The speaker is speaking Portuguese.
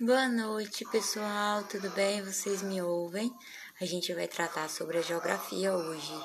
Boa noite, pessoal. Tudo bem? Vocês me ouvem? A gente vai tratar sobre a geografia hoje.